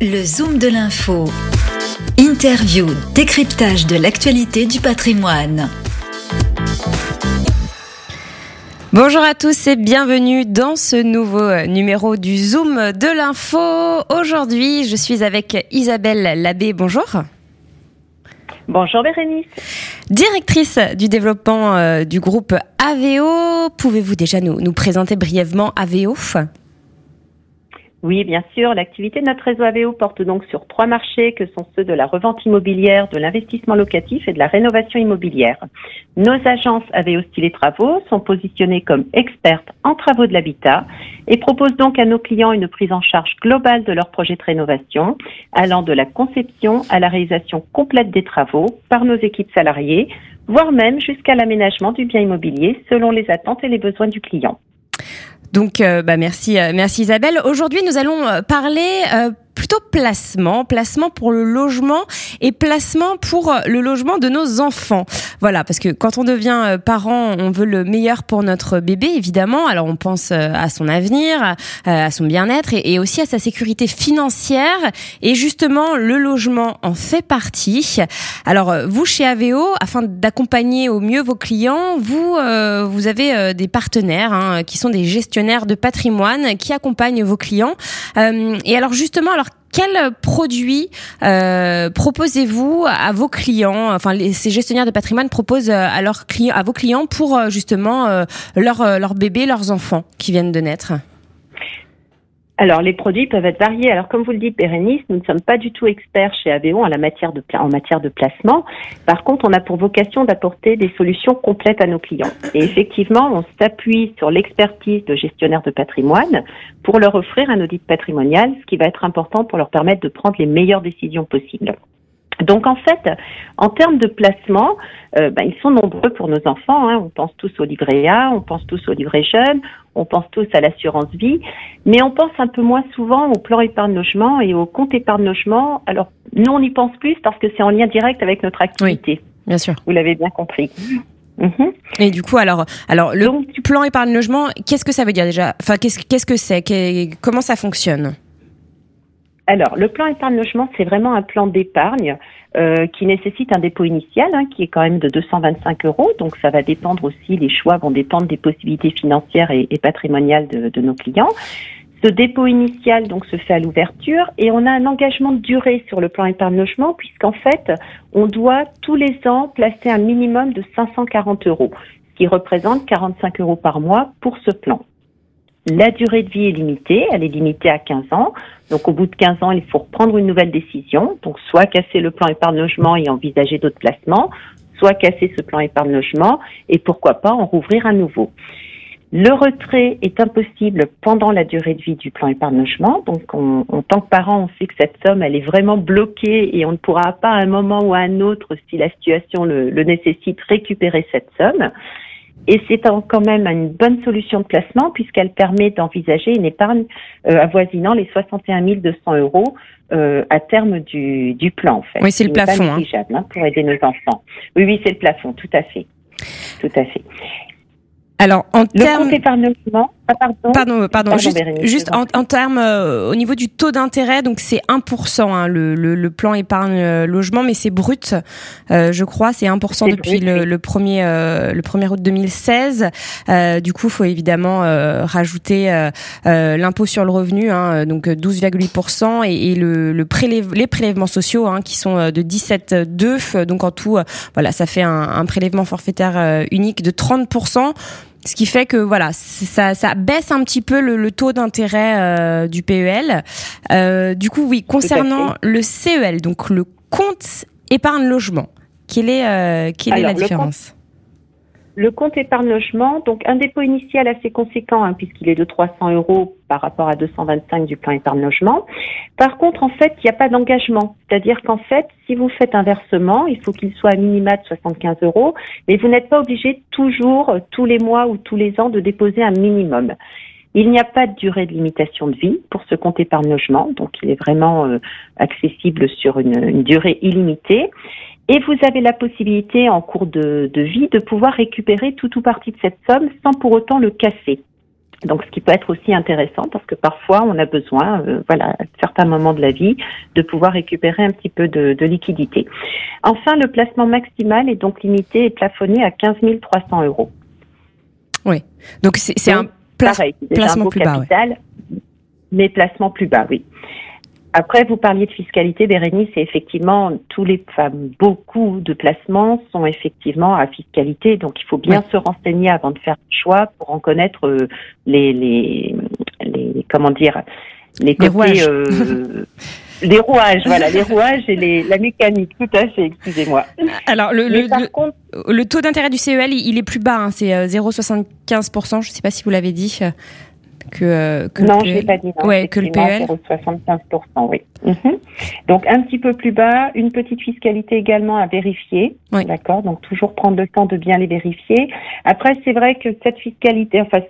Le Zoom de l'info. Interview, décryptage de l'actualité du patrimoine. Bonjour à tous et bienvenue dans ce nouveau numéro du Zoom de l'info. Aujourd'hui, je suis avec Isabelle Labbé. Bonjour. Bonjour Bérénice. Directrice du développement euh, du groupe AVO, pouvez-vous déjà nous, nous présenter brièvement AVO oui, bien sûr. L'activité de notre réseau AVO porte donc sur trois marchés que sont ceux de la revente immobilière, de l'investissement locatif et de la rénovation immobilière. Nos agences AVO Style Travaux sont positionnées comme expertes en travaux de l'habitat et proposent donc à nos clients une prise en charge globale de leurs projets de rénovation, allant de la conception à la réalisation complète des travaux par nos équipes salariées, voire même jusqu'à l'aménagement du bien immobilier selon les attentes et les besoins du client. Donc, euh, bah merci, euh, merci Isabelle. Aujourd'hui, nous allons euh, parler plutôt placement, placement pour le logement et placement pour le logement de nos enfants. Voilà, parce que quand on devient euh, parent, on veut le meilleur pour notre bébé, évidemment. Alors on pense euh, à son avenir, euh, à son bien-être et aussi à sa sécurité financière. Et justement, le logement en fait partie. Alors vous, chez AVO, afin d'accompagner au mieux vos clients, vous, vous avez des partenaires hein, qui sont des gestionnaires de patrimoine qui accompagnent vos clients. Et alors justement, alors quels produits euh, proposez-vous à vos clients? Enfin, ces gestionnaires de patrimoine proposent euh, à leurs clients, à vos clients pour euh, justement leurs leur bébés, leurs enfants qui viennent de naître. Alors, les produits peuvent être variés. Alors, comme vous le dites, Bérénice, nous ne sommes pas du tout experts chez ABO en, matière de, en matière de placement. Par contre, on a pour vocation d'apporter des solutions complètes à nos clients. Et effectivement, on s'appuie sur l'expertise de gestionnaires de patrimoine pour leur offrir un audit patrimonial, ce qui va être important pour leur permettre de prendre les meilleures décisions possibles. Donc en fait, en termes de placement, euh, ben, ils sont nombreux pour nos enfants. Hein. On pense tous au livret A, on pense tous au livret jeune, on pense tous à l'assurance vie, mais on pense un peu moins souvent au plan épargne logement et au compte épargne logement. Alors nous, on y pense plus parce que c'est en lien direct avec notre activité. Oui, bien sûr. Vous l'avez bien compris. Mhm. Et du coup, alors, alors le plan épargne logement, qu'est-ce que ça veut dire déjà? Enfin, qu'est-ce qu'est-ce que c'est? Comment ça fonctionne? Alors, le plan épargne logement, c'est vraiment un plan d'épargne euh, qui nécessite un dépôt initial, hein, qui est quand même de 225 euros. Donc, ça va dépendre aussi, les choix vont dépendre des possibilités financières et, patrimoniales de, nos clients. Ce dépôt initial donc se fait à l'ouverture et on a un engagement de durée sur le plan épargne logement puisqu'en fait on doit tous les ans placer un minimum de 540 euros, ce qui représente 45 euros par mois pour ce plan. La durée de vie est limitée, elle est limitée à 15 ans. Donc au bout de 15 ans, il faut reprendre une nouvelle décision. Donc soit casser le plan épargne logement et envisager d'autres placements, soit casser ce plan épargne logement et pourquoi pas en rouvrir un nouveau. Le retrait est impossible pendant la durée de vie du plan épargne logement. Donc, en tant que parent, on sait que cette somme, elle est vraiment bloquée et on ne pourra pas à un moment ou à un autre, si la situation le nécessite, récupérer cette somme. Et c'est quand même une bonne solution de placement puisqu'elle permet d'envisager une épargne euh, avoisinant les 61 200 euros euh, à terme du, du plan. En fait. Oui, c'est le plafond. Hein. hein. pour aider nos enfants. Oui, oui, c'est le plafond, tout à fait. Tout à fait. Alors, en termes... Ah, pardon, pardon, juste, en, termes euh, au niveau du taux d'intérêt, donc c'est 1% hein, le, le, plan épargne euh, logement, mais c'est brut, euh, je crois, c'est 1% depuis le, le, premier le 1er août 2016. du coup, il faut évidemment rajouter l'impôt sur le revenu, hein, donc 12,8%, et, et le, le les prélèvements sociaux hein, qui sont de 17,2%. Donc en tout, voilà, ça fait un, un prélèvement forfaitaire unique de 30%. Ce qui fait que voilà, ça, ça baisse un petit peu le, taux d'intérêt euh, du PEL. Euh, du coup, oui, concernant le CEL, donc le compte épargne logement, quelle est, euh, quelle est la différence? Le compte épargne logement, donc un dépôt initial assez conséquent hein, puisqu'il est de 300 euros par rapport à 225 du plan épargne logement. Par contre, en fait, il n'y a pas d'engagement. C'est-à-dire qu'en fait, si vous faites un versement, il faut qu'il soit à minima de 75 euros, mais vous n'êtes pas obligé toujours, tous les mois ou tous les ans, de déposer un minimum. Il n'y a pas de durée de limitation de vie pour ce compte épargne logement, donc il est vraiment euh, accessible sur une durée illimitée. Et vous avez la possibilité en cours de, vie de pouvoir récupérer tout ou partie de cette somme sans pour autant le casser. Donc, ce qui peut être aussi intéressant parce que parfois on a besoin, euh, voilà, faire certains moments de la vie, de pouvoir récupérer un petit peu de, liquidité. Enfin, le placement maximal est donc limité et plafonné à 15 300 euros. Oui, donc c'est un placement plus bas. Mais placement plus bas, oui. Après, vous parliez de fiscalité, Bérénice, et effectivement, tous les, femmes, beaucoup de placements sont effectivement à fiscalité, donc il faut bien se renseigner avant de faire le choix pour en connaître euh, les, les, les, comment dire, les côtés, rouages. Euh, les rouages, voilà, les rouages et les, la mécanique, tout à fait, excusez-moi. Alors, le, le, le, taux d'intérêt du CEL, il, est plus bas, hein, c'est 0,75%, euh, je ne sais pas si vous l'avez dit que, euh, que non, je l'ai pas dit. Non, ouais, que le PEL. 75%, oui. Mhm. Donc un petit peu plus bas, une petite fiscalité également à vérifier. D'accord. Donc toujours prendre le temps de bien les vérifier. Après, c'est vrai que cette fiscalité, enfin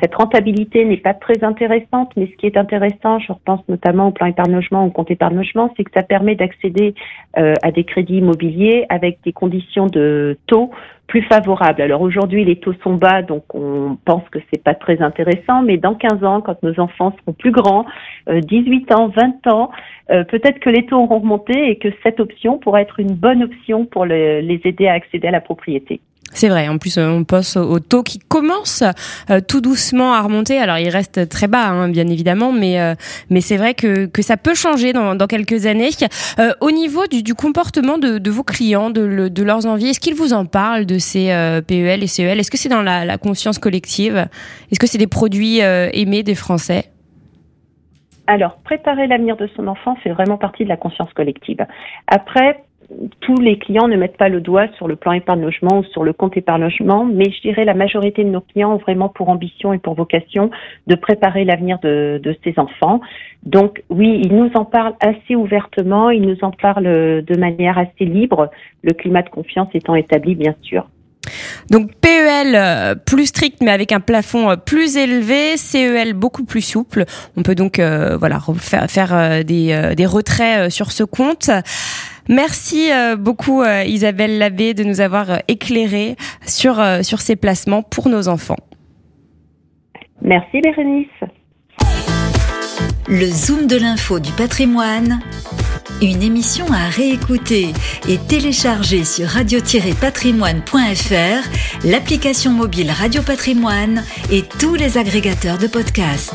cette rentabilité n'est pas très intéressante, mais ce qui est intéressant, je repense notamment au plan épargne logement ou au compte épargne logement, c'est que ça permet d'accéder euh, à des crédits immobiliers avec des conditions de taux plus favorables. Alors aujourd'hui, les taux sont bas, donc on pense que c'est pas très intéressant, mais dans 15 ans, quand nos enfants seront plus grands, 18 euh, ans, 20 ans, euh, peut-être que les taux auront remonté et que cette option pourra être une bonne option pour les aider à accéder à la propriété. C'est vrai. En plus, on passe au taux qui commence euh, tout doucement à remonter. Alors, il reste très bas, hein, bien évidemment, mais euh, mais c'est vrai que, que ça peut changer dans, dans quelques années. Euh, au niveau du, du comportement de, de, vos clients, de, leurs envies, est-ce qu'ils vous en parlent de ces PEL et CEL Est-ce que c'est dans la, la, conscience collective? Est-ce que c'est des produits aimés des Français? Alors, préparer l'avenir de son enfant fait vraiment partie de la conscience collective. Après, tous les clients ne mettent pas le doigt sur le plan épargne logement ou sur le compte épargne logement, mais je dirais la majorité de nos clients ont vraiment pour ambition et pour vocation de préparer l'avenir de, de ces enfants. Donc oui, ils nous en parlent assez ouvertement, ils nous en parlent de manière assez libre, le climat de confiance étant établi bien sûr. Donc PEL euh, plus strict mais avec un plafond euh, plus élevé, CEL beaucoup plus souple. On peut donc euh, voilà faire, faire des, des retraits sur ce compte. Merci euh, beaucoup euh, Isabelle Labbé de nous avoir euh, éclairé sur, sur ces placements pour nos enfants. Merci Bérénice. Le Zoom de l'info du patrimoine, une émission à réécouter et télécharger sur radio-patrimoine.fr, l'application mobile Radio Patrimoine et tous les agrégateurs de podcasts.